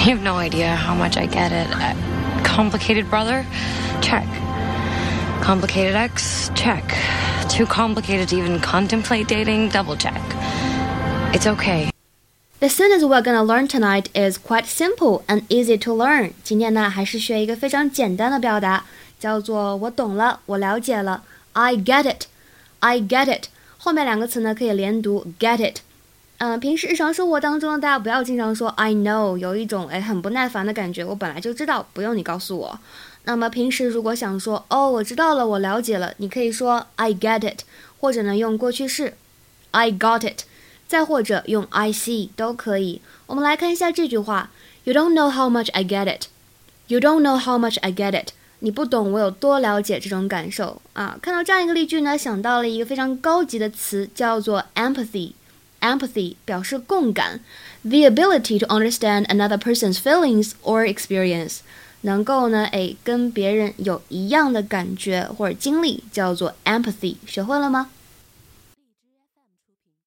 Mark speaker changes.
Speaker 1: You have no idea how much I get it. Uh, complicated brother? Check. Complicated ex? Check. Too complicated to even contemplate dating? Double check. It's okay.
Speaker 2: The sentence we're gonna learn tonight is quite simple and easy to learn. 今天呢，还是学一个非常简单的表达，叫做“我懂了，我了解了”。I get it. I get it. 后面两个词呢可以连读，get it。 嗯，平时日常生活当中呢，大家不要经常说 I know，有一种哎很不耐烦的感觉。我本来就知道，不用你告诉我。那么平时如果想说哦，我知道了，我了解了，你可以说 I get it，或者呢用过去式 I got it，再或者用 I see 都可以。我们来看一下这句话：You don't know how much I get it. You don't know how much I get it. 你不懂我有多了解这种感受啊。看到这样一个例句呢，想到了一个非常高级的词，叫做 empathy。Empathy 表示共感，the ability to understand another person's feelings or experience，能够呢，哎，跟别人有一样的感觉或者经历，叫做 empathy。学会了吗？